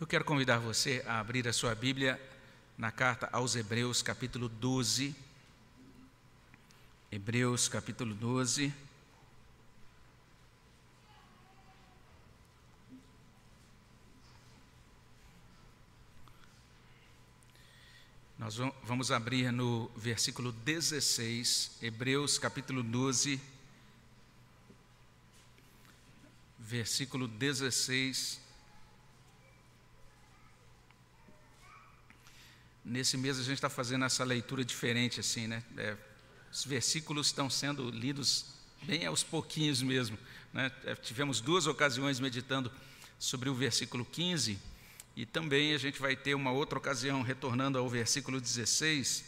Eu quero convidar você a abrir a sua Bíblia na carta aos Hebreus, capítulo 12. Hebreus, capítulo 12. Nós vamos abrir no versículo 16, Hebreus capítulo 12, versículo 16. Nesse mês a gente está fazendo essa leitura diferente, assim, né? É, os versículos estão sendo lidos bem aos pouquinhos mesmo. Né? É, tivemos duas ocasiões meditando sobre o versículo 15 e também a gente vai ter uma outra ocasião retornando ao versículo 16.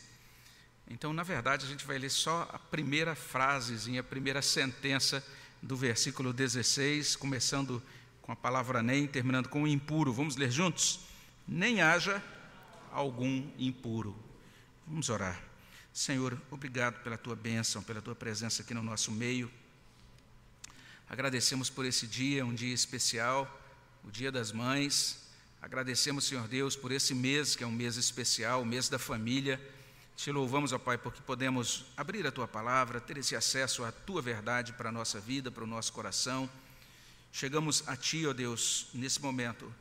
Então, na verdade, a gente vai ler só a primeira frasezinha, a primeira sentença do versículo 16, começando com a palavra nem, terminando com o impuro. Vamos ler juntos? Nem haja algum impuro. Vamos orar. Senhor, obrigado pela tua bênção, pela tua presença aqui no nosso meio. Agradecemos por esse dia, um dia especial, o Dia das Mães. Agradecemos, Senhor Deus, por esse mês, que é um mês especial, o mês da família. Te louvamos, ó Pai, porque podemos abrir a tua palavra, ter esse acesso à tua verdade para a nossa vida, para o nosso coração. Chegamos a Ti, ó Deus, nesse momento,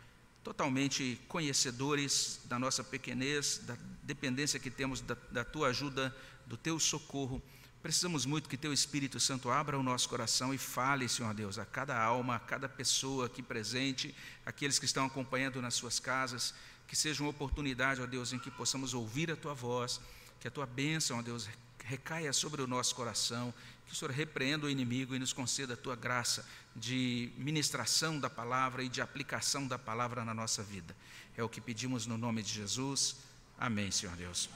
totalmente conhecedores da nossa pequenez, da dependência que temos da, da tua ajuda, do teu socorro. Precisamos muito que Teu Espírito Santo abra o nosso coração e fale, Senhor Deus, a cada alma, a cada pessoa aqui presente, aqueles que estão acompanhando nas suas casas, que seja uma oportunidade, ó Deus, em que possamos ouvir a Tua voz, que a Tua bênção, ó Deus, recaia sobre o nosso coração, que o Senhor repreenda o inimigo e nos conceda a Tua graça de ministração da palavra e de aplicação da palavra na nossa vida. É o que pedimos no nome de Jesus. Amém, Senhor Deus.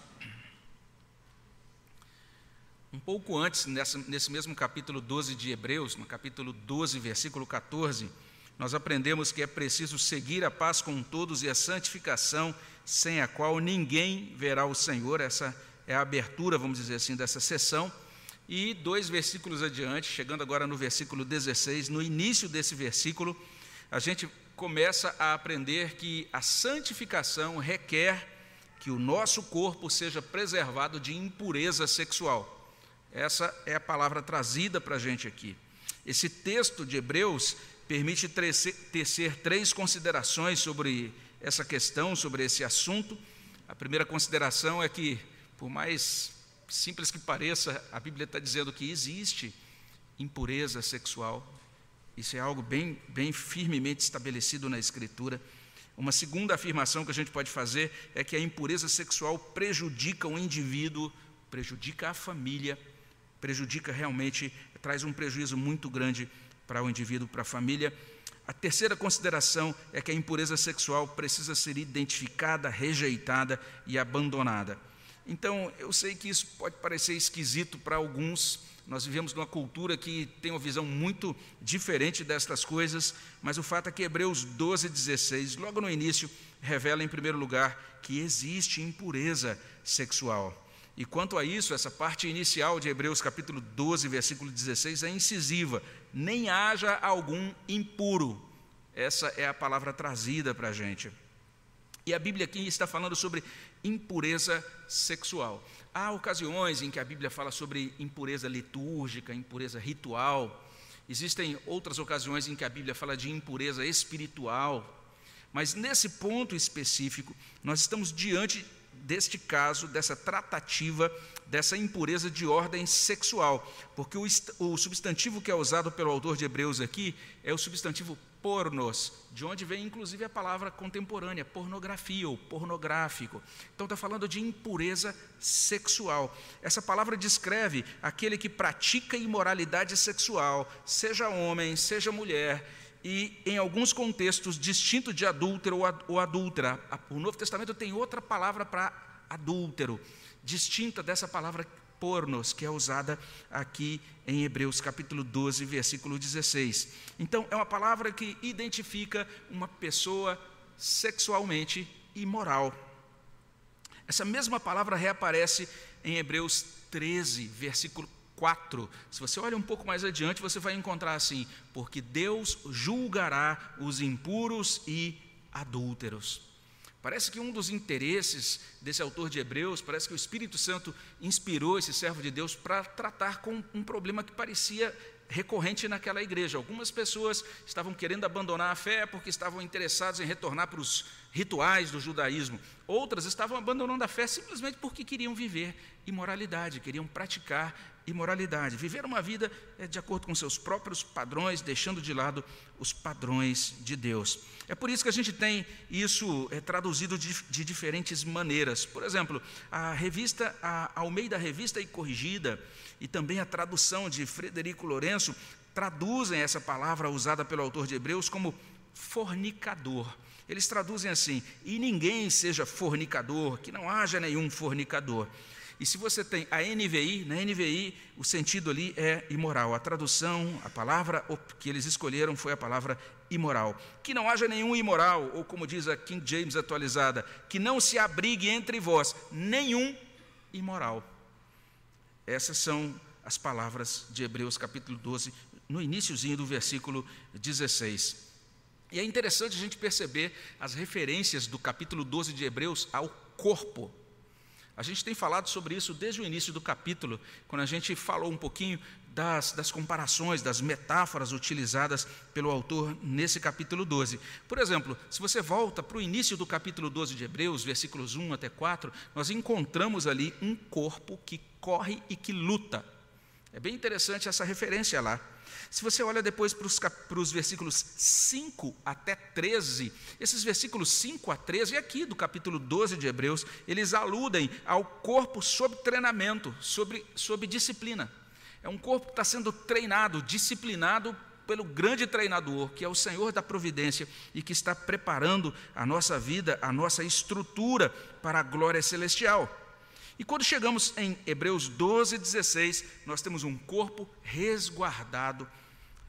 Um pouco antes, nessa, nesse mesmo capítulo 12 de Hebreus, no capítulo 12, versículo 14, nós aprendemos que é preciso seguir a paz com todos e a santificação, sem a qual ninguém verá o Senhor. Essa é a abertura, vamos dizer assim, dessa sessão. E dois versículos adiante, chegando agora no versículo 16, no início desse versículo, a gente começa a aprender que a santificação requer que o nosso corpo seja preservado de impureza sexual. Essa é a palavra trazida para a gente aqui. Esse texto de Hebreus permite tecer três considerações sobre essa questão, sobre esse assunto. A primeira consideração é que, por mais simples que pareça, a Bíblia está dizendo que existe impureza sexual. Isso é algo bem, bem firmemente estabelecido na Escritura. Uma segunda afirmação que a gente pode fazer é que a impureza sexual prejudica o indivíduo, prejudica a família prejudica realmente, traz um prejuízo muito grande para o indivíduo, para a família. A terceira consideração é que a impureza sexual precisa ser identificada, rejeitada e abandonada. Então, eu sei que isso pode parecer esquisito para alguns. Nós vivemos numa cultura que tem uma visão muito diferente destas coisas, mas o fato é que Hebreus 12, 16, logo no início, revela em primeiro lugar que existe impureza sexual. E quanto a isso, essa parte inicial de Hebreus capítulo 12, versículo 16 é incisiva: nem haja algum impuro. Essa é a palavra trazida para a gente. E a Bíblia aqui está falando sobre impureza sexual. Há ocasiões em que a Bíblia fala sobre impureza litúrgica, impureza ritual. Existem outras ocasiões em que a Bíblia fala de impureza espiritual. Mas nesse ponto específico, nós estamos diante deste caso, dessa tratativa, dessa impureza de ordem sexual, porque o, o substantivo que é usado pelo autor de Hebreus aqui é o substantivo pornos, de onde vem inclusive a palavra contemporânea, pornografia ou pornográfico. Então está falando de impureza sexual. Essa palavra descreve aquele que pratica imoralidade sexual, seja homem, seja mulher, e, em alguns contextos, distinto de adúltero ou adúltera. O Novo Testamento tem outra palavra para adúltero, distinta dessa palavra pornos, que é usada aqui em Hebreus capítulo 12, versículo 16. Então, é uma palavra que identifica uma pessoa sexualmente imoral. Essa mesma palavra reaparece em Hebreus 13, versículo 4. Se você olha um pouco mais adiante, você vai encontrar assim: porque Deus julgará os impuros e adúlteros. Parece que um dos interesses desse autor de Hebreus, parece que o Espírito Santo inspirou esse servo de Deus para tratar com um problema que parecia recorrente naquela igreja. Algumas pessoas estavam querendo abandonar a fé porque estavam interessados em retornar para os rituais do judaísmo. Outras estavam abandonando a fé simplesmente porque queriam viver imoralidade, queriam praticar imoralidade, viver uma vida é, de acordo com seus próprios padrões, deixando de lado os padrões de Deus. É por isso que a gente tem isso é, traduzido de, de diferentes maneiras. Por exemplo, a revista, a Almeida Revista e Corrigida, e também a tradução de Frederico Lourenço, traduzem essa palavra usada pelo autor de Hebreus como fornicador. Eles traduzem assim: e ninguém seja fornicador, que não haja nenhum fornicador. E se você tem a NVI, na NVI o sentido ali é imoral. A tradução, a palavra que eles escolheram foi a palavra imoral. Que não haja nenhum imoral, ou como diz a King James atualizada, que não se abrigue entre vós nenhum imoral. Essas são as palavras de Hebreus capítulo 12, no iníciozinho do versículo 16. E é interessante a gente perceber as referências do capítulo 12 de Hebreus ao corpo a gente tem falado sobre isso desde o início do capítulo, quando a gente falou um pouquinho das, das, comparações, das metáforas utilizadas pelo autor nesse capítulo 12. Por exemplo, se você volta para o início do capítulo 12 de Hebreus, versículos 1 até 4, nós encontramos ali um corpo que corre e que luta. É bem interessante essa referência lá. Se você olha depois para os, para os versículos 5 até 13, esses versículos 5 a 13, aqui do capítulo 12 de Hebreus, eles aludem ao corpo sob treinamento, sobre, sob disciplina. É um corpo que está sendo treinado, disciplinado pelo grande treinador, que é o Senhor da providência e que está preparando a nossa vida, a nossa estrutura para a glória celestial. E quando chegamos em Hebreus 12, 16, nós temos um corpo resguardado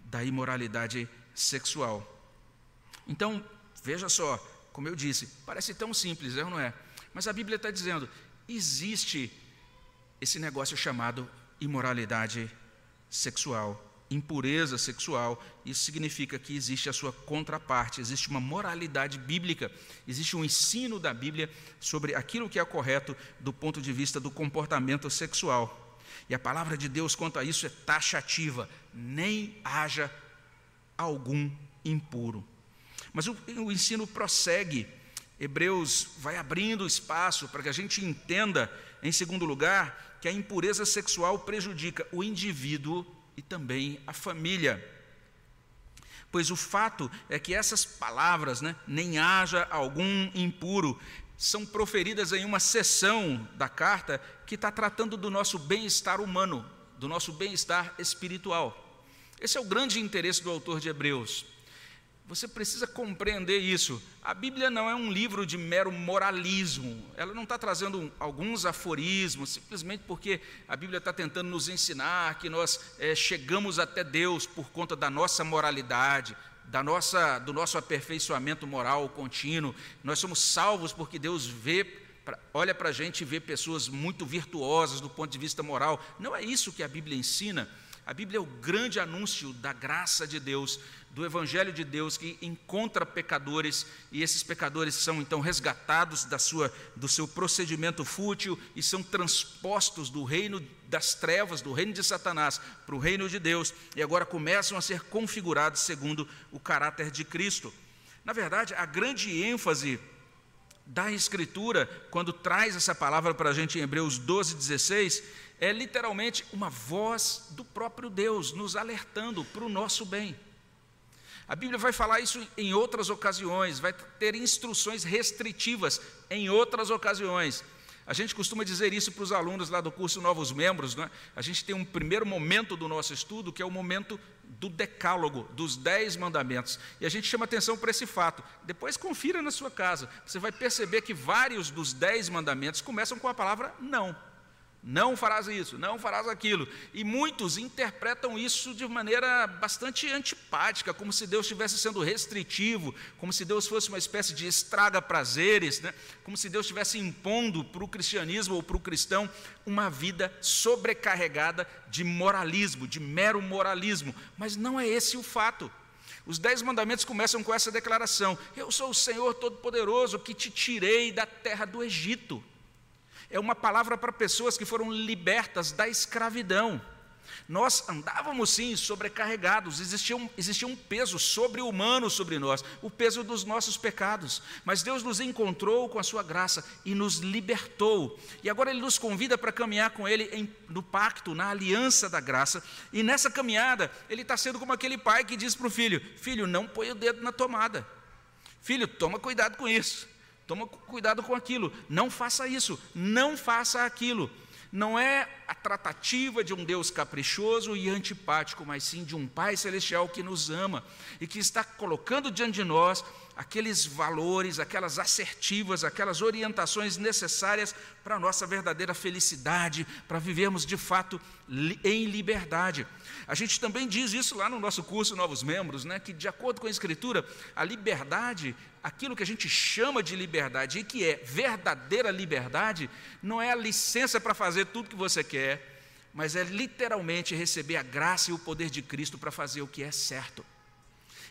da imoralidade sexual. Então, veja só, como eu disse, parece tão simples, é ou não é? Mas a Bíblia está dizendo: existe esse negócio chamado imoralidade sexual impureza sexual, isso significa que existe a sua contraparte, existe uma moralidade bíblica, existe um ensino da Bíblia sobre aquilo que é correto do ponto de vista do comportamento sexual. E a palavra de Deus quanto a isso é taxativa: nem haja algum impuro. Mas o, o ensino prossegue. Hebreus vai abrindo espaço para que a gente entenda, em segundo lugar, que a impureza sexual prejudica o indivíduo e também a família. Pois o fato é que essas palavras, né, nem haja algum impuro, são proferidas em uma seção da carta que está tratando do nosso bem-estar humano, do nosso bem-estar espiritual. Esse é o grande interesse do autor de Hebreus. Você precisa compreender isso. A Bíblia não é um livro de mero moralismo. Ela não está trazendo alguns aforismos, simplesmente porque a Bíblia está tentando nos ensinar que nós é, chegamos até Deus por conta da nossa moralidade, da nossa, do nosso aperfeiçoamento moral contínuo. Nós somos salvos porque Deus vê, olha para a gente e vê pessoas muito virtuosas do ponto de vista moral. Não é isso que a Bíblia ensina. A Bíblia é o grande anúncio da graça de Deus, do Evangelho de Deus que encontra pecadores e esses pecadores são então resgatados da sua, do seu procedimento fútil e são transpostos do reino das trevas, do reino de Satanás, para o reino de Deus e agora começam a ser configurados segundo o caráter de Cristo. Na verdade, a grande ênfase da Escritura, quando traz essa palavra para a gente em Hebreus 12, 16, é literalmente uma voz do próprio Deus nos alertando para o nosso bem. A Bíblia vai falar isso em outras ocasiões, vai ter instruções restritivas em outras ocasiões. A gente costuma dizer isso para os alunos lá do curso Novos Membros, né? A gente tem um primeiro momento do nosso estudo, que é o momento do decálogo, dos dez mandamentos. E a gente chama atenção para esse fato. Depois confira na sua casa. Você vai perceber que vários dos dez mandamentos começam com a palavra não. Não farás isso, não farás aquilo. E muitos interpretam isso de maneira bastante antipática, como se Deus estivesse sendo restritivo, como se Deus fosse uma espécie de estraga prazeres, né? como se Deus estivesse impondo para o cristianismo ou para o cristão uma vida sobrecarregada de moralismo, de mero moralismo. Mas não é esse o fato. Os dez mandamentos começam com essa declaração: Eu sou o Senhor Todo-Poderoso que te tirei da terra do Egito. É uma palavra para pessoas que foram libertas da escravidão. Nós andávamos sim sobrecarregados, existia um, existia um peso sobre-humano sobre nós, o peso dos nossos pecados. Mas Deus nos encontrou com a sua graça e nos libertou. E agora Ele nos convida para caminhar com Ele em, no pacto, na aliança da graça. E nessa caminhada, Ele está sendo como aquele pai que diz para o filho: Filho, não põe o dedo na tomada. Filho, toma cuidado com isso. Toma cuidado com aquilo. Não faça isso. Não faça aquilo não é a tratativa de um Deus caprichoso e antipático, mas sim de um Pai celestial que nos ama e que está colocando diante de nós aqueles valores, aquelas assertivas, aquelas orientações necessárias para a nossa verdadeira felicidade, para vivermos de fato em liberdade. A gente também diz isso lá no nosso curso Novos Membros, né, que de acordo com a Escritura, a liberdade, aquilo que a gente chama de liberdade e que é verdadeira liberdade, não é a licença para fazer tudo que você quer, mas é literalmente receber a graça e o poder de Cristo para fazer o que é certo.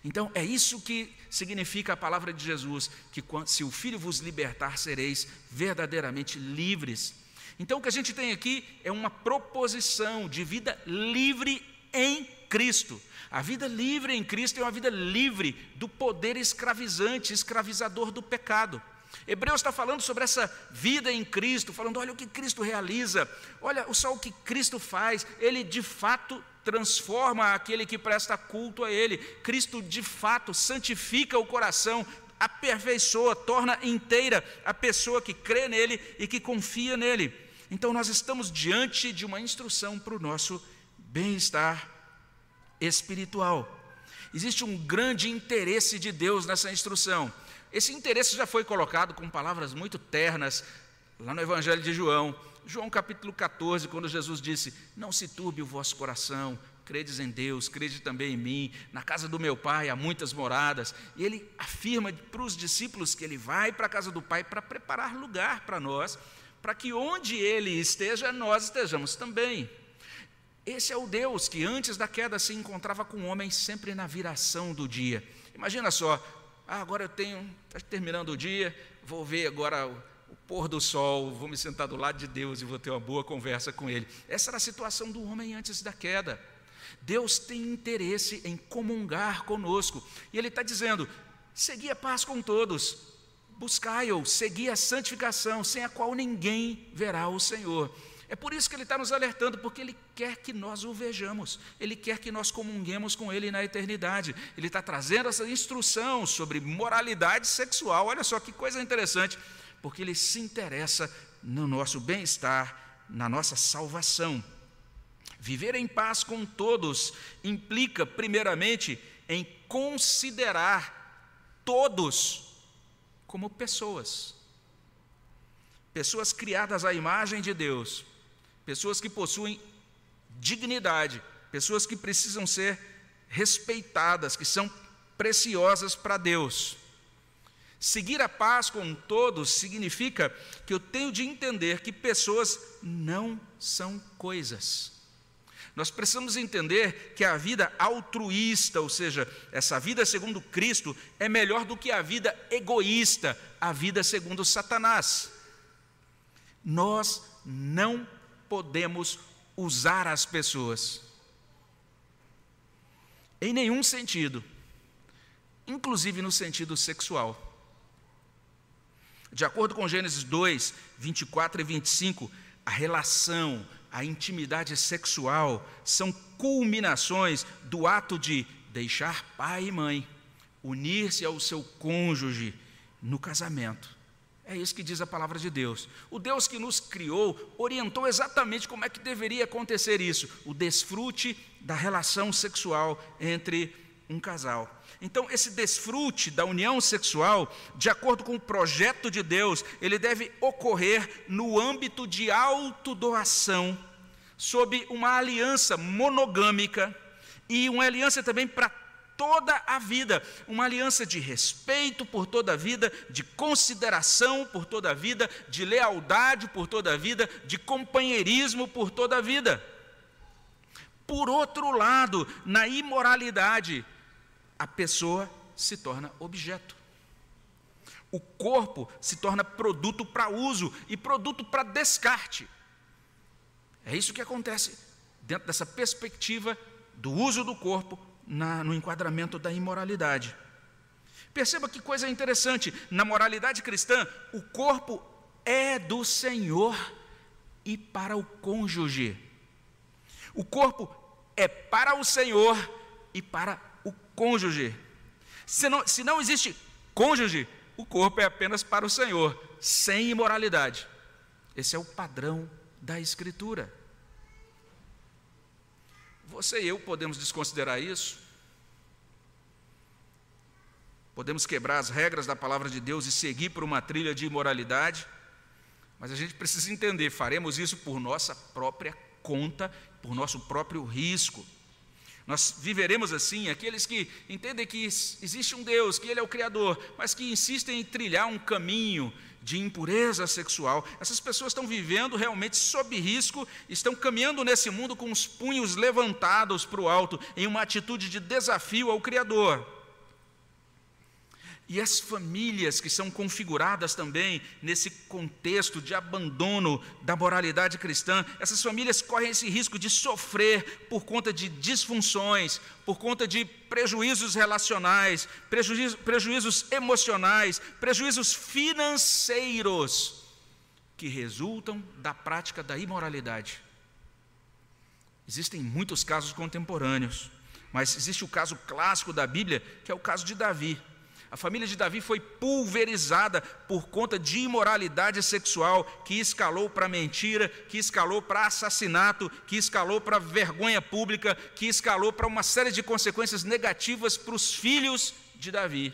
Então, é isso que significa a palavra de Jesus: que se o Filho vos libertar, sereis verdadeiramente livres. Então, o que a gente tem aqui é uma proposição de vida livre em Cristo. A vida livre em Cristo é uma vida livre do poder escravizante, escravizador do pecado. Hebreus está falando sobre essa vida em Cristo, falando: olha o que Cristo realiza, olha só o que Cristo faz, ele de fato transforma aquele que presta culto a Ele, Cristo de fato santifica o coração, aperfeiçoa, torna inteira a pessoa que crê nele e que confia nele. Então nós estamos diante de uma instrução para o nosso bem-estar espiritual. Existe um grande interesse de Deus nessa instrução. Esse interesse já foi colocado com palavras muito ternas lá no Evangelho de João. João capítulo 14, quando Jesus disse: Não se turbe o vosso coração, credes em Deus, crede também em mim. Na casa do meu pai há muitas moradas. E ele afirma para os discípulos que ele vai para a casa do pai para preparar lugar para nós, para que onde ele esteja, nós estejamos também. Esse é o Deus que antes da queda se encontrava com o homem sempre na viração do dia. Imagina só, ah, agora eu tenho, está terminando o dia, vou ver agora pôr do sol, vou me sentar do lado de Deus e vou ter uma boa conversa com Ele. Essa era a situação do homem antes da queda. Deus tem interesse em comungar conosco. E Ele está dizendo: segui a paz com todos, buscai-o, segui a santificação, sem a qual ninguém verá o Senhor. É por isso que ele está nos alertando, porque ele quer que nós o vejamos, ele quer que nós comunguemos com ele na eternidade. Ele está trazendo essa instrução sobre moralidade sexual. Olha só que coisa interessante, porque ele se interessa no nosso bem-estar, na nossa salvação. Viver em paz com todos implica, primeiramente, em considerar todos como pessoas. Pessoas criadas à imagem de Deus, pessoas que possuem dignidade, pessoas que precisam ser respeitadas, que são preciosas para Deus. Seguir a paz com todos significa que eu tenho de entender que pessoas não são coisas. Nós precisamos entender que a vida altruísta, ou seja, essa vida segundo Cristo, é melhor do que a vida egoísta, a vida segundo Satanás. Nós não podemos usar as pessoas. Em nenhum sentido, inclusive no sentido sexual. De acordo com Gênesis 2, 24 e 25, a relação, a intimidade sexual são culminações do ato de deixar pai e mãe, unir-se ao seu cônjuge no casamento. É isso que diz a palavra de Deus. O Deus que nos criou orientou exatamente como é que deveria acontecer isso, o desfrute da relação sexual entre um casal. Então, esse desfrute da união sexual, de acordo com o projeto de Deus, ele deve ocorrer no âmbito de autodoação, sob uma aliança monogâmica e uma aliança também para toda a vida, uma aliança de respeito por toda a vida, de consideração por toda a vida, de lealdade por toda a vida, de companheirismo por toda a vida. Por outro lado, na imoralidade, a pessoa se torna objeto. O corpo se torna produto para uso e produto para descarte. É isso que acontece dentro dessa perspectiva do uso do corpo na, no enquadramento da imoralidade. Perceba que coisa interessante: na moralidade cristã, o corpo é do Senhor e para o cônjuge. O corpo é para o Senhor e para cônjuge. Se não, se não existe cônjuge, o corpo é apenas para o Senhor, sem imoralidade. Esse é o padrão da Escritura. Você e eu podemos desconsiderar isso? Podemos quebrar as regras da palavra de Deus e seguir por uma trilha de imoralidade? Mas a gente precisa entender: faremos isso por nossa própria conta, por nosso próprio risco. Nós viveremos assim, aqueles que entendem que existe um Deus, que Ele é o Criador, mas que insistem em trilhar um caminho de impureza sexual. Essas pessoas estão vivendo realmente sob risco, estão caminhando nesse mundo com os punhos levantados para o alto, em uma atitude de desafio ao Criador. E as famílias que são configuradas também nesse contexto de abandono da moralidade cristã, essas famílias correm esse risco de sofrer por conta de disfunções, por conta de prejuízos relacionais, prejuízos, prejuízos emocionais, prejuízos financeiros que resultam da prática da imoralidade. Existem muitos casos contemporâneos, mas existe o caso clássico da Bíblia, que é o caso de Davi. A família de Davi foi pulverizada por conta de imoralidade sexual que escalou para mentira, que escalou para assassinato, que escalou para vergonha pública, que escalou para uma série de consequências negativas para os filhos de Davi.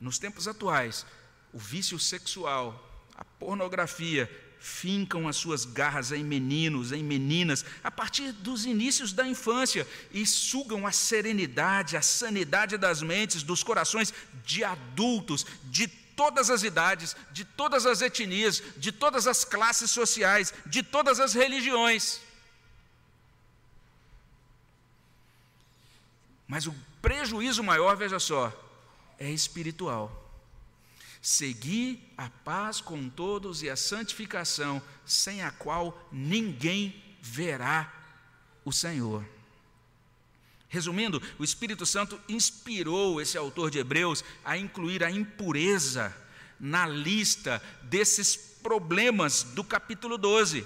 Nos tempos atuais, o vício sexual, a pornografia, fincam as suas garras em meninos, em meninas, a partir dos inícios da infância e sugam a serenidade, a sanidade das mentes, dos corações de adultos, de todas as idades, de todas as etnias, de todas as classes sociais, de todas as religiões. Mas o prejuízo maior, veja só, é espiritual. Seguir a paz com todos e a santificação, sem a qual ninguém verá o Senhor. Resumindo, o Espírito Santo inspirou esse autor de Hebreus a incluir a impureza na lista desses problemas do capítulo 12.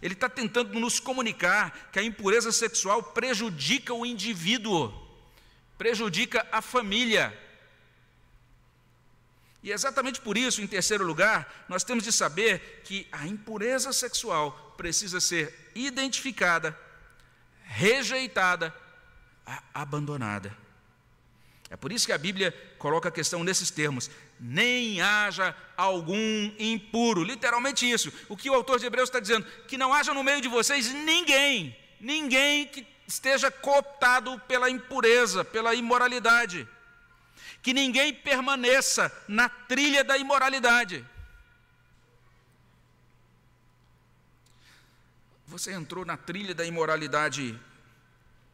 Ele está tentando nos comunicar que a impureza sexual prejudica o indivíduo, prejudica a família, e exatamente por isso, em terceiro lugar, nós temos de saber que a impureza sexual precisa ser identificada, rejeitada, abandonada. É por isso que a Bíblia coloca a questão nesses termos: nem haja algum impuro. Literalmente isso. O que o autor de Hebreus está dizendo? Que não haja no meio de vocês ninguém, ninguém que esteja cooptado pela impureza, pela imoralidade que ninguém permaneça na trilha da imoralidade. Você entrou na trilha da imoralidade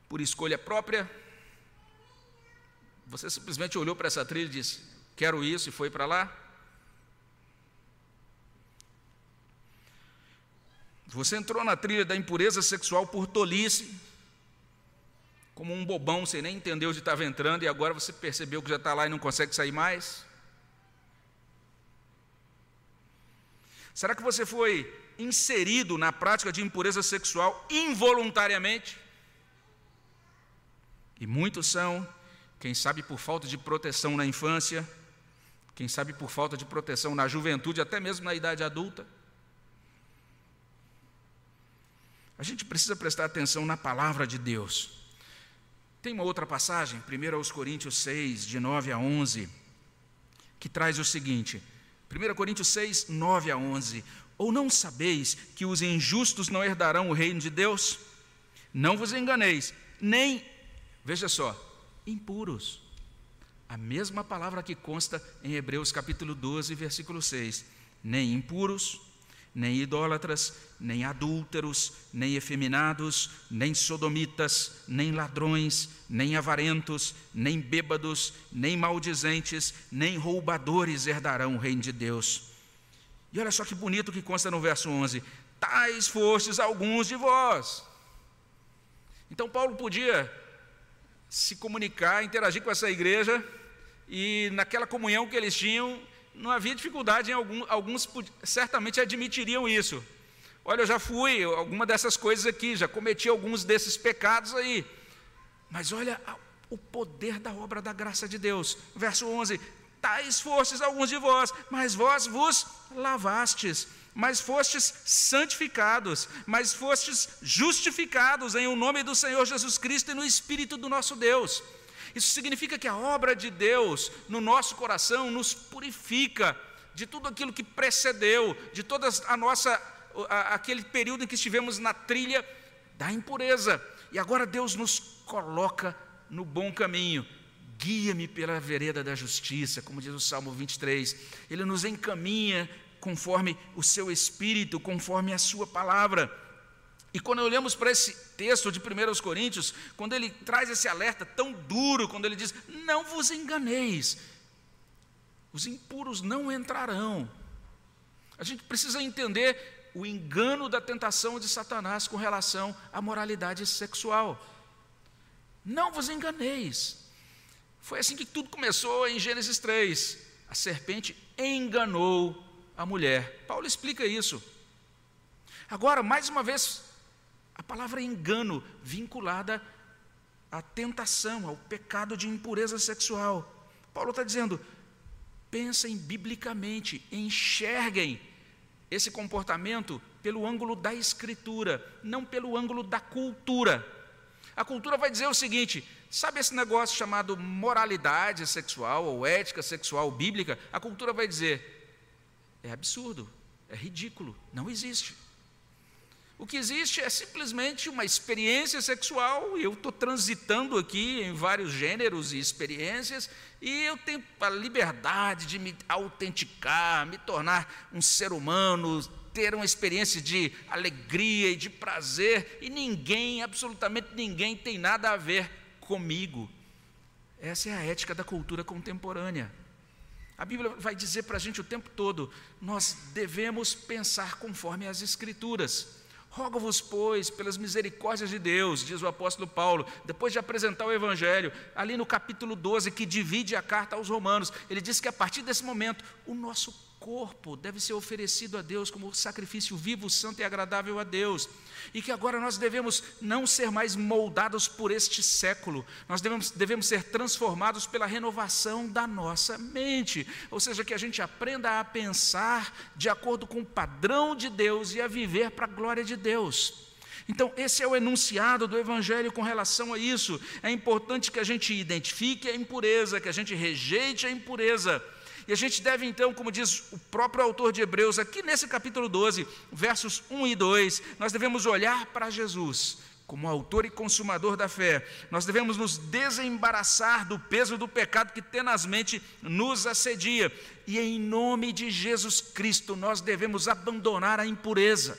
por escolha própria? Você simplesmente olhou para essa trilha e disse: Quero isso, e foi para lá? Você entrou na trilha da impureza sexual por tolice, como um bobão, você nem entendeu onde estava entrando e agora você percebeu que já está lá e não consegue sair mais? Será que você foi inserido na prática de impureza sexual involuntariamente? E muitos são, quem sabe por falta de proteção na infância, quem sabe por falta de proteção na juventude, até mesmo na idade adulta. A gente precisa prestar atenção na palavra de Deus. Tem uma outra passagem, 1 aos Coríntios 6, de 9 a 11, que traz o seguinte: 1 Coríntios 6, 9 a 11. Ou não sabeis que os injustos não herdarão o reino de Deus? Não vos enganeis, nem, veja só, impuros. A mesma palavra que consta em Hebreus capítulo 12, versículo 6. Nem impuros, nem idólatras, nem adúlteros, nem efeminados, nem sodomitas, nem ladrões, nem avarentos, nem bêbados, nem maldizentes, nem roubadores herdarão o reino de Deus. E olha só que bonito que consta no verso 11: Tais fostes alguns de vós. Então Paulo podia se comunicar, interagir com essa igreja, e naquela comunhão que eles tinham, não havia dificuldade em algum, alguns certamente admitiriam isso. Olha, eu já fui alguma dessas coisas aqui, já cometi alguns desses pecados aí. Mas olha o poder da obra da graça de Deus. Verso 11: Tais fostes alguns de vós, mas vós vos lavastes, mas fostes santificados, mas fostes justificados em o nome do Senhor Jesus Cristo e no Espírito do nosso Deus. Isso significa que a obra de Deus no nosso coração nos purifica de tudo aquilo que precedeu, de toda a nossa aquele período em que estivemos na trilha da impureza. E agora Deus nos coloca no bom caminho. Guia-me pela vereda da justiça, como diz o Salmo 23. Ele nos encaminha conforme o seu espírito, conforme a sua palavra. E quando olhamos para esse texto de 1 Coríntios, quando ele traz esse alerta tão duro, quando ele diz: Não vos enganeis, os impuros não entrarão. A gente precisa entender o engano da tentação de Satanás com relação à moralidade sexual. Não vos enganeis. Foi assim que tudo começou em Gênesis 3. A serpente enganou a mulher. Paulo explica isso. Agora, mais uma vez, a palavra engano vinculada à tentação, ao pecado de impureza sexual. Paulo está dizendo: pensem biblicamente, enxerguem esse comportamento pelo ângulo da escritura, não pelo ângulo da cultura. A cultura vai dizer o seguinte: sabe esse negócio chamado moralidade sexual ou ética sexual bíblica? A cultura vai dizer: é absurdo, é ridículo, não existe. O que existe é simplesmente uma experiência sexual, e eu estou transitando aqui em vários gêneros e experiências, e eu tenho a liberdade de me autenticar, me tornar um ser humano, ter uma experiência de alegria e de prazer, e ninguém, absolutamente ninguém, tem nada a ver comigo. Essa é a ética da cultura contemporânea. A Bíblia vai dizer para a gente o tempo todo: nós devemos pensar conforme as Escrituras. Rogo-vos, pois, pelas misericórdias de Deus, diz o apóstolo Paulo, depois de apresentar o Evangelho, ali no capítulo 12, que divide a carta aos Romanos, ele diz que a partir desse momento, o nosso corpo deve ser oferecido a Deus como sacrifício vivo, santo e agradável a Deus. E que agora nós devemos não ser mais moldados por este século, nós devemos, devemos ser transformados pela renovação da nossa mente. Ou seja, que a gente aprenda a pensar de acordo com o padrão de Deus e a viver para a glória de Deus. Então, esse é o enunciado do Evangelho com relação a isso. É importante que a gente identifique a impureza, que a gente rejeite a impureza e a gente deve então, como diz o próprio autor de Hebreus, aqui nesse capítulo 12, versos 1 e 2, nós devemos olhar para Jesus como autor e consumador da fé. Nós devemos nos desembaraçar do peso do pecado que tenazmente nos assedia. E em nome de Jesus Cristo, nós devemos abandonar a impureza.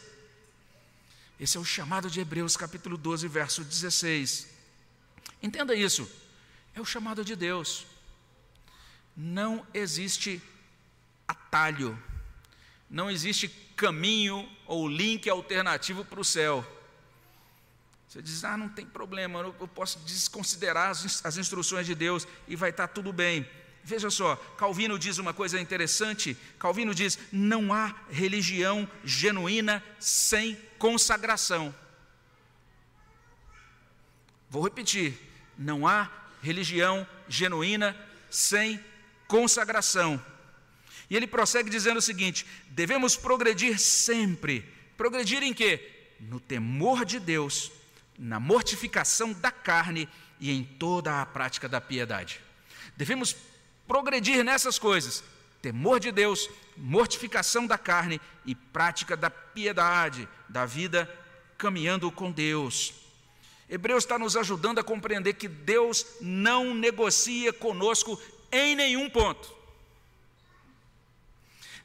Esse é o chamado de Hebreus, capítulo 12, verso 16. Entenda isso. É o chamado de Deus não existe atalho, não existe caminho ou link alternativo para o céu. Você diz, ah, não tem problema, eu posso desconsiderar as instruções de Deus e vai estar tudo bem. Veja só, Calvino diz uma coisa interessante. Calvino diz: não há religião genuína sem consagração. Vou repetir: não há religião genuína sem consagração. E ele prossegue dizendo o seguinte: devemos progredir sempre. Progredir em quê? No temor de Deus, na mortificação da carne e em toda a prática da piedade. Devemos progredir nessas coisas: temor de Deus, mortificação da carne e prática da piedade, da vida caminhando com Deus. Hebreus está nos ajudando a compreender que Deus não negocia conosco em nenhum ponto.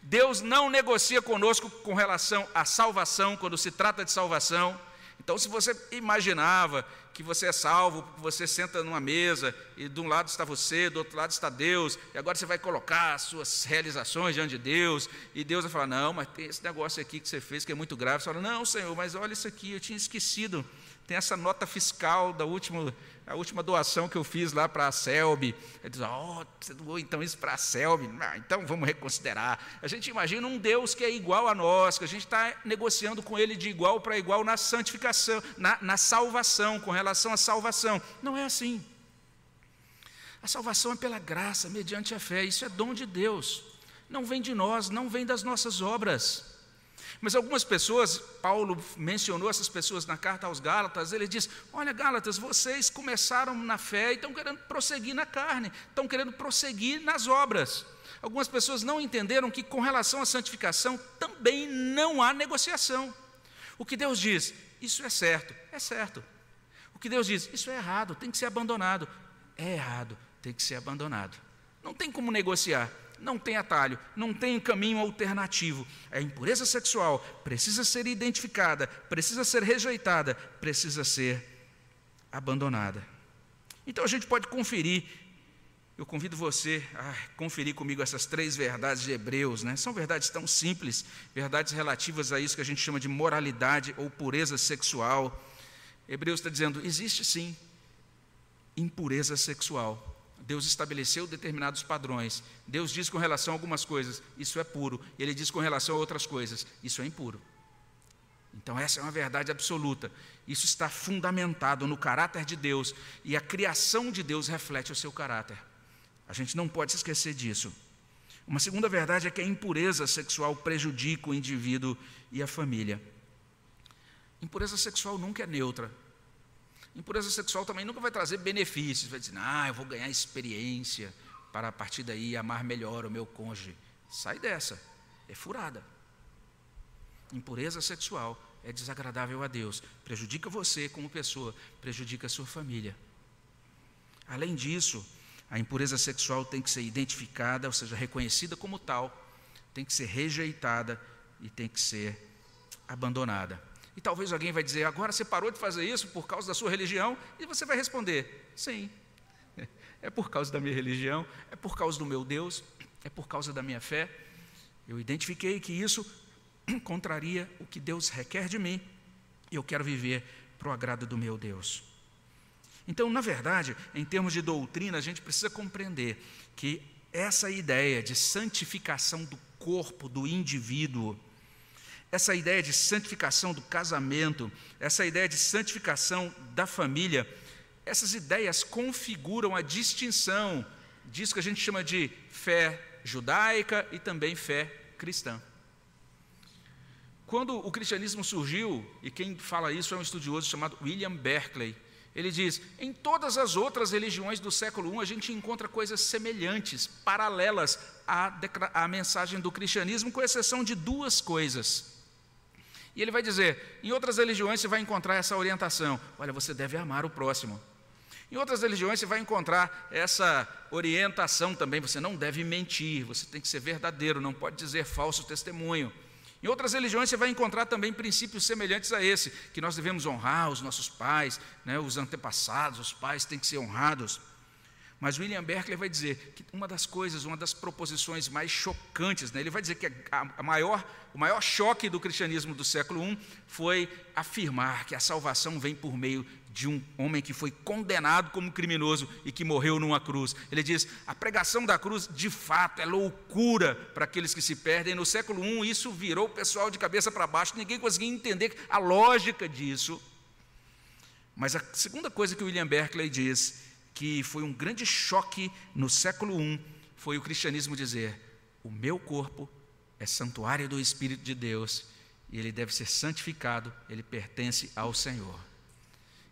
Deus não negocia conosco com relação à salvação, quando se trata de salvação. Então, se você imaginava que você é salvo, você senta numa mesa e de um lado está você, do outro lado está Deus, e agora você vai colocar as suas realizações diante de Deus, e Deus vai falar: Não, mas tem esse negócio aqui que você fez que é muito grave. Você fala: Não, Senhor, mas olha isso aqui, eu tinha esquecido. Tem essa nota fiscal da última a última doação que eu fiz lá para a Selby, ele diz, oh, você doou então isso para a Selby, ah, então vamos reconsiderar. A gente imagina um Deus que é igual a nós, que a gente está negociando com Ele de igual para igual na santificação, na, na salvação, com relação à salvação. Não é assim. A salvação é pela graça, mediante a fé, isso é dom de Deus. Não vem de nós, não vem das nossas obras. Mas algumas pessoas, Paulo mencionou essas pessoas na carta aos Gálatas, ele diz: Olha, Gálatas, vocês começaram na fé e estão querendo prosseguir na carne, estão querendo prosseguir nas obras. Algumas pessoas não entenderam que, com relação à santificação, também não há negociação. O que Deus diz, isso é certo, é certo. O que Deus diz, isso é errado, tem que ser abandonado, é errado, tem que ser abandonado. Não tem como negociar não tem atalho, não tem caminho alternativo. A impureza sexual precisa ser identificada, precisa ser rejeitada, precisa ser abandonada. Então a gente pode conferir, eu convido você a conferir comigo essas três verdades de Hebreus, né? São verdades tão simples, verdades relativas a isso que a gente chama de moralidade ou pureza sexual. Hebreus está dizendo: existe sim impureza sexual. Deus estabeleceu determinados padrões. Deus diz com relação a algumas coisas, isso é puro. Ele diz com relação a outras coisas, isso é impuro. Então, essa é uma verdade absoluta. Isso está fundamentado no caráter de Deus. E a criação de Deus reflete o seu caráter. A gente não pode se esquecer disso. Uma segunda verdade é que a impureza sexual prejudica o indivíduo e a família. Impureza sexual nunca é neutra. Impureza sexual também nunca vai trazer benefícios, vai dizer, ah, eu vou ganhar experiência para a partir daí amar melhor o meu cônjuge. Sai dessa, é furada. Impureza sexual é desagradável a Deus, prejudica você como pessoa, prejudica a sua família. Além disso, a impureza sexual tem que ser identificada, ou seja, reconhecida como tal, tem que ser rejeitada e tem que ser abandonada. E talvez alguém vai dizer, agora você parou de fazer isso por causa da sua religião, e você vai responder, sim, é por causa da minha religião, é por causa do meu Deus, é por causa da minha fé. Eu identifiquei que isso contraria o que Deus requer de mim, e eu quero viver para o agrado do meu Deus. Então, na verdade, em termos de doutrina, a gente precisa compreender que essa ideia de santificação do corpo do indivíduo, essa ideia de santificação do casamento, essa ideia de santificação da família, essas ideias configuram a distinção disso que a gente chama de fé judaica e também fé cristã. Quando o cristianismo surgiu, e quem fala isso é um estudioso chamado William Berkeley, ele diz: em todas as outras religiões do século I a gente encontra coisas semelhantes, paralelas à, à mensagem do cristianismo, com exceção de duas coisas. E ele vai dizer: em outras religiões você vai encontrar essa orientação. Olha, você deve amar o próximo. Em outras religiões você vai encontrar essa orientação também. Você não deve mentir, você tem que ser verdadeiro, não pode dizer falso testemunho. Em outras religiões você vai encontrar também princípios semelhantes a esse, que nós devemos honrar os nossos pais, né, os antepassados, os pais têm que ser honrados. Mas William Berkeley vai dizer que uma das coisas, uma das proposições mais chocantes, né, ele vai dizer que a maior, o maior choque do cristianismo do século I foi afirmar que a salvação vem por meio de um homem que foi condenado como criminoso e que morreu numa cruz. Ele diz: a pregação da cruz, de fato, é loucura para aqueles que se perdem. No século I, isso virou o pessoal de cabeça para baixo, ninguém conseguia entender a lógica disso. Mas a segunda coisa que William Berkeley diz que foi um grande choque no século I, foi o cristianismo dizer: o meu corpo é santuário do Espírito de Deus e ele deve ser santificado, ele pertence ao Senhor.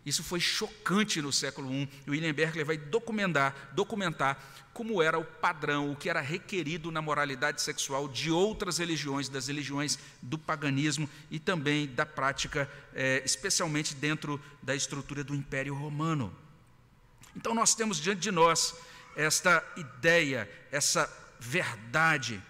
Isso foi chocante no século I. E William Berkeley vai documentar, documentar como era o padrão, o que era requerido na moralidade sexual de outras religiões, das religiões do paganismo e também da prática, é, especialmente dentro da estrutura do Império Romano. Então nós temos diante de nós esta ideia, essa verdade.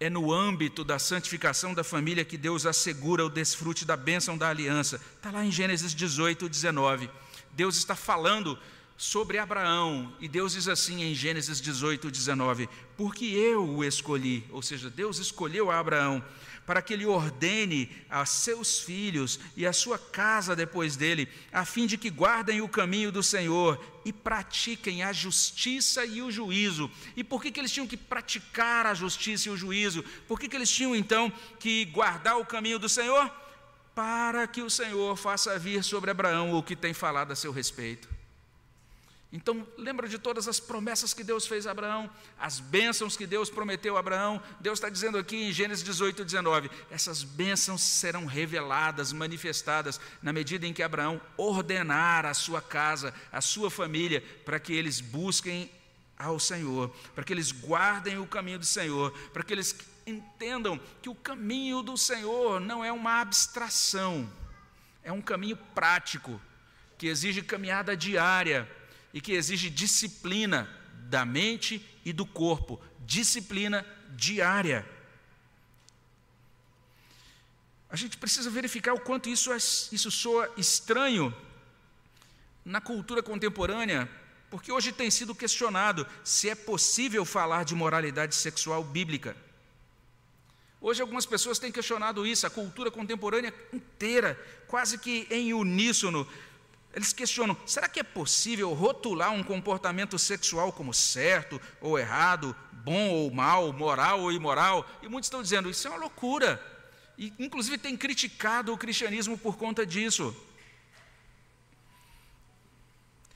é no âmbito da santificação da família que Deus assegura o desfrute da bênção da aliança. Está lá em Gênesis 18, 19. Deus está falando sobre Abraão, e Deus diz assim em Gênesis 18, 19: Porque eu o escolhi, ou seja, Deus escolheu Abraão para que ele ordene a seus filhos e a sua casa depois dele, a fim de que guardem o caminho do Senhor e pratiquem a justiça e o juízo. E por que, que eles tinham que praticar a justiça e o juízo? Por que, que eles tinham então que guardar o caminho do Senhor? Para que o Senhor faça vir sobre Abraão o que tem falado a seu respeito. Então, lembra de todas as promessas que Deus fez a Abraão, as bênçãos que Deus prometeu a Abraão. Deus está dizendo aqui em Gênesis 18, 19: essas bênçãos serão reveladas, manifestadas, na medida em que Abraão ordenar a sua casa, a sua família, para que eles busquem ao Senhor, para que eles guardem o caminho do Senhor, para que eles entendam que o caminho do Senhor não é uma abstração, é um caminho prático, que exige caminhada diária e que exige disciplina da mente e do corpo, disciplina diária. A gente precisa verificar o quanto isso, é, isso soa estranho na cultura contemporânea, porque hoje tem sido questionado se é possível falar de moralidade sexual bíblica. Hoje algumas pessoas têm questionado isso, a cultura contemporânea inteira, quase que em uníssono, eles questionam: será que é possível rotular um comportamento sexual como certo ou errado, bom ou mal, moral ou imoral? E muitos estão dizendo: isso é uma loucura. E, inclusive, tem criticado o cristianismo por conta disso.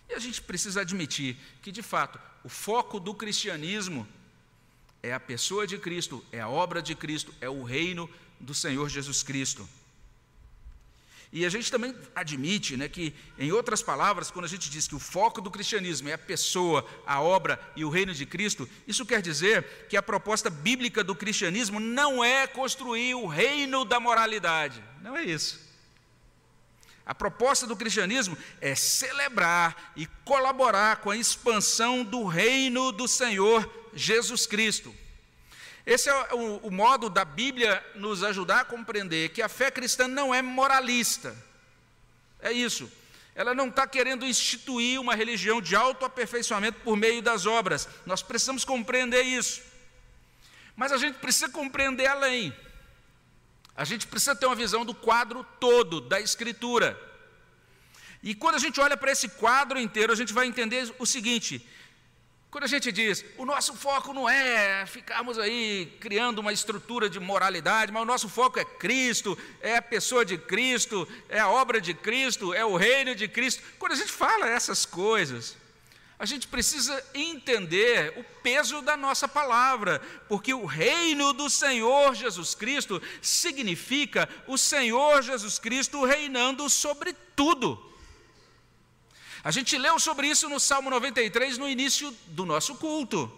E a gente precisa admitir que, de fato, o foco do cristianismo é a pessoa de Cristo, é a obra de Cristo, é o reino do Senhor Jesus Cristo. E a gente também admite né, que, em outras palavras, quando a gente diz que o foco do cristianismo é a pessoa, a obra e o reino de Cristo, isso quer dizer que a proposta bíblica do cristianismo não é construir o reino da moralidade. Não é isso. A proposta do cristianismo é celebrar e colaborar com a expansão do reino do Senhor Jesus Cristo. Esse é o, o, modo da Bíblia nos ajudar a compreender que a fé cristã não é moralista. É isso. Ela não está querendo instituir uma religião de autoaperfeiçoamento por meio das obras. Nós precisamos compreender isso. Mas a gente precisa compreender além. A gente precisa ter uma visão do quadro todo da Escritura. E quando a gente olha para esse quadro inteiro, a gente vai entender o seguinte: quando a gente diz, o nosso foco não é ficarmos aí criando uma estrutura de moralidade, mas o nosso foco é Cristo, é a pessoa de Cristo, é a obra de Cristo, é o reino de Cristo. Quando a gente fala essas coisas, a gente precisa entender o peso da nossa palavra, porque o reino do Senhor Jesus Cristo significa o Senhor Jesus Cristo reinando sobre tudo. A gente leu sobre isso no Salmo 93, no início do nosso culto.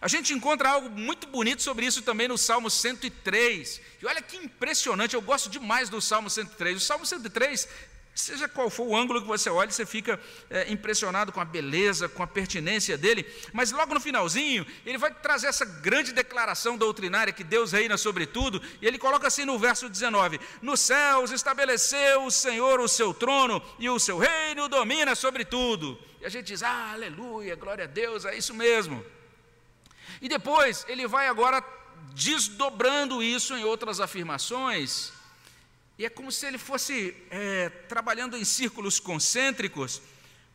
A gente encontra algo muito bonito sobre isso também no Salmo 103. E olha que impressionante, eu gosto demais do Salmo 103. O Salmo 103 Seja qual for o ângulo que você olha, você fica é, impressionado com a beleza, com a pertinência dele, mas logo no finalzinho, ele vai trazer essa grande declaração doutrinária que Deus reina sobre tudo, e ele coloca assim no verso 19: Nos céus estabeleceu o Senhor o seu trono, e o seu reino domina sobre tudo. E a gente diz, ah, aleluia, glória a Deus, é isso mesmo. E depois, ele vai agora desdobrando isso em outras afirmações e é como se ele fosse é, trabalhando em círculos concêntricos,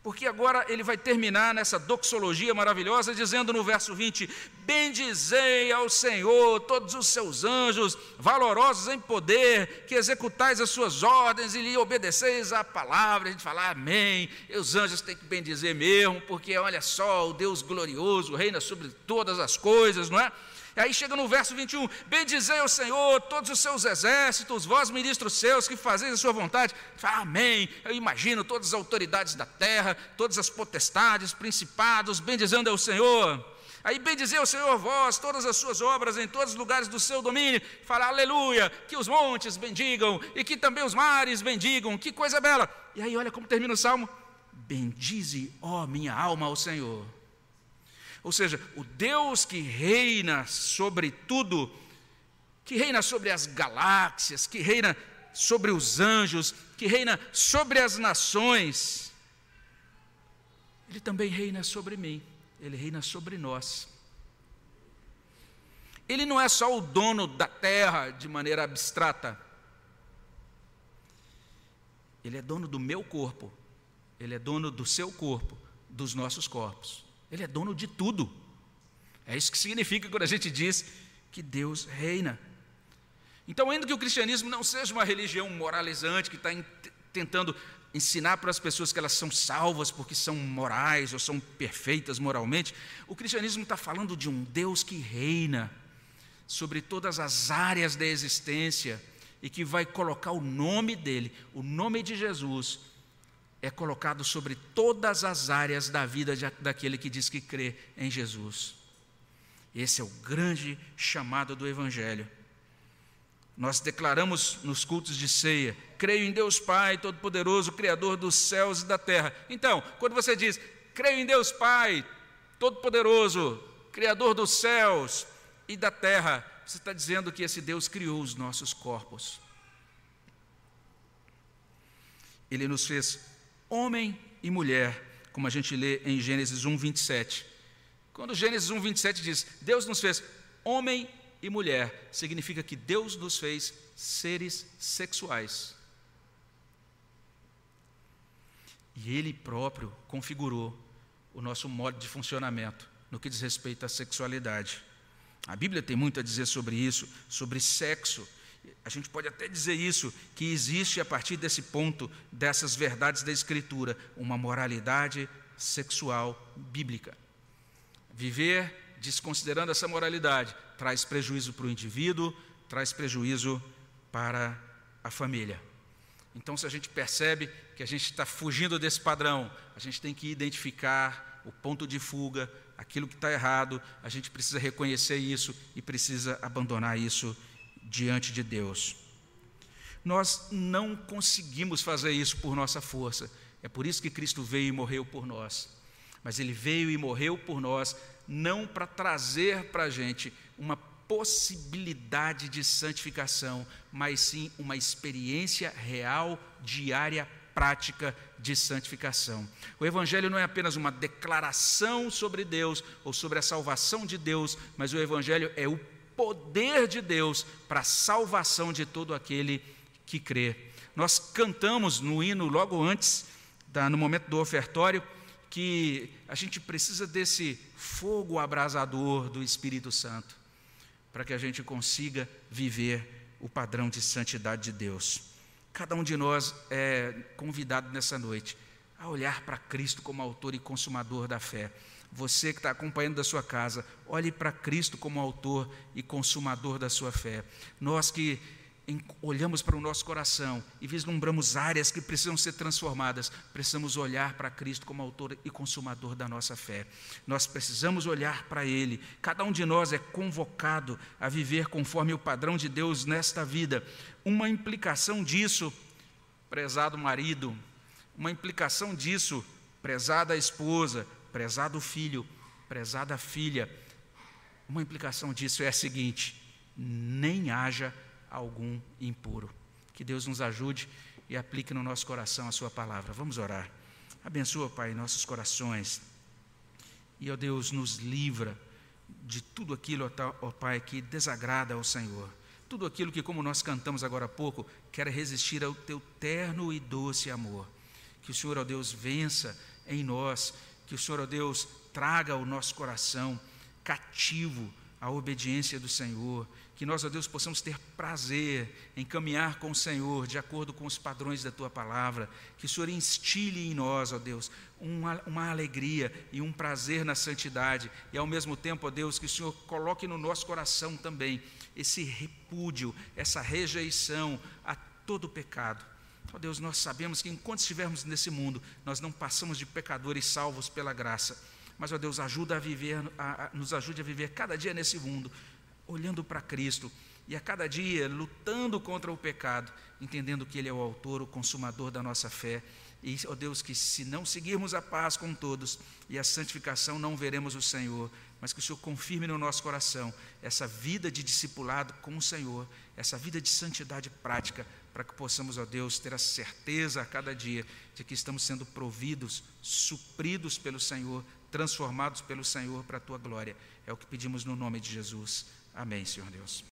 porque agora ele vai terminar nessa doxologia maravilhosa, dizendo no verso 20: Bendizei ao Senhor todos os seus anjos, valorosos em poder, que executais as suas ordens e lhe obedeceis à palavra. A gente fala amém. E os anjos têm que bendizer mesmo, porque olha só, o Deus glorioso reina sobre todas as coisas, não é? E aí chega no verso 21, bendizei ao Senhor todos os seus exércitos, vós ministros seus que fazeis a sua vontade. Fala, Amém. Eu imagino todas as autoridades da terra, todas as potestades, principados, bendizendo ao Senhor. Aí bendizei ao Senhor vós, todas as suas obras em todos os lugares do seu domínio. Fala, aleluia, que os montes bendigam e que também os mares bendigam. Que coisa bela. E aí olha como termina o salmo. Bendize, ó minha alma, ao Senhor Ou seja, o Deus que reina sobre tudo, que reina sobre as galáxias, que reina sobre os anjos, que reina sobre as nações, Ele também reina sobre mim, Ele reina sobre nós. Ele não é só o dono da terra de maneira abstrata, Ele é dono do meu corpo, Ele é dono do seu corpo, dos nossos corpos. Ele é dono de tudo. É isso que significa quando a gente diz que Deus reina. Então, ainda que o cristianismo não seja uma religião moralizante que está tentando ensinar para as pessoas que elas são salvas porque são morais ou são perfeitas moralmente, o cristianismo está falando de um Deus que reina sobre todas as áreas da existência e que vai colocar o nome dele, o nome de Jesus, é colocado sobre todas as áreas da vida de, daquele que diz que crê em Jesus. Esse é o grande chamado do Evangelho. Nós declaramos nos cultos de ceia: creio em Deus Pai Todo-Poderoso, Criador dos céus e da terra. Então, quando você diz, creio em Deus Pai Todo-Poderoso, Criador dos céus e da terra, você está dizendo que esse Deus criou os nossos corpos. Ele nos fez homem e mulher, como a gente lê em Gênesis 1, 27. Quando Gênesis 1, 27 diz: Deus nos fez homem e mulher, significa que Deus nos fez seres sexuais. E Ele próprio configurou o nosso modo de funcionamento no que diz respeito à sexualidade. A Bíblia tem muito a dizer sobre isso, sobre sexo a gente pode até dizer isso, que existe a partir desse ponto, dessas verdades da Escritura, uma moralidade sexual bíblica. Viver desconsiderando essa moralidade traz prejuízo para o indivíduo, traz prejuízo para a família. Então, se a gente percebe que a gente está fugindo desse padrão, a gente tem que identificar o ponto de fuga, aquilo que está errado, a gente precisa reconhecer isso e precisa abandonar isso diante de Deus. Nós não conseguimos fazer isso por nossa força. É por isso que Cristo veio e morreu por nós. Mas Ele veio e morreu por nós, não para trazer para a gente uma possibilidade de santificação, mas sim uma experiência real, diária, prática de santificação. O Evangelho não é apenas uma declaração sobre Deus ou sobre a salvação de Deus, mas o Evangelho é o poder de Deus para a salvação de todo aquele que crê. Nós cantamos no hino logo antes, no momento do ofertório, que a gente precisa desse fogo abrasador do Espírito Santo, para que a gente consiga viver o padrão de santidade de Deus. Cada um de nós é convidado nessa noite a olhar para Cristo como autor e consumador da fé você que está acompanhando da sua casa, olhe para Cristo como autor e consumador da sua fé. Nós que olhamos para o nosso coração e vislumbramos áreas que precisam ser transformadas, precisamos olhar para Cristo como autor e consumador da nossa fé. Nós precisamos olhar para Ele. Cada um de nós é convocado a viver conforme o padrão de Deus nesta vida. Uma implicação disso, prezado marido, uma implicação disso, prezada esposa, prezado filho, prezada filha, uma implicação disso é a seguinte: nem haja algum impuro. Que Deus nos ajude e aplique no nosso coração a Sua palavra. Vamos orar. Abençoa, Pai, nossos corações. E, ó Deus, nos livra de tudo aquilo, ó Pai, que desagrada ao Senhor. Tudo aquilo que, como nós cantamos agora há pouco, quer resistir ao Teu terno e doce amor. Que o Senhor, ó Deus, vença em nós que o Senhor, ó Deus, traga ao nosso coração cativo a obediência do Senhor, que nós, ó Deus, possamos ter prazer em caminhar com o Senhor de acordo com os padrões da tua palavra, que o Senhor instile em nós, ó Deus, uma, uma alegria e um prazer na santidade, e ao mesmo tempo, ó Deus, que o Senhor coloque no nosso coração também esse repúdio, essa rejeição a todo pecado Ó oh Deus, nós sabemos que enquanto estivermos nesse mundo, nós não passamos de pecadores salvos pela graça. Mas, ó oh Deus, ajuda a viver, a, a, nos ajude a viver cada dia nesse mundo, olhando para Cristo e a cada dia lutando contra o pecado, entendendo que Ele é o autor, o consumador da nossa fé E, ó Deus, que se não seguirmos a paz com todos e a santificação, não veremos o Senhor, mas que o Senhor confirme no nosso coração essa vida de discipulado com o Senhor, essa vida de santidade prática, para que possamos, ó Deus, ter a certeza a cada dia de que estamos sendo providos, supridos pelo Senhor, transformados pelo Senhor para a tua glória. É o que pedimos no nome de Jesus. Amém, Senhor Deus.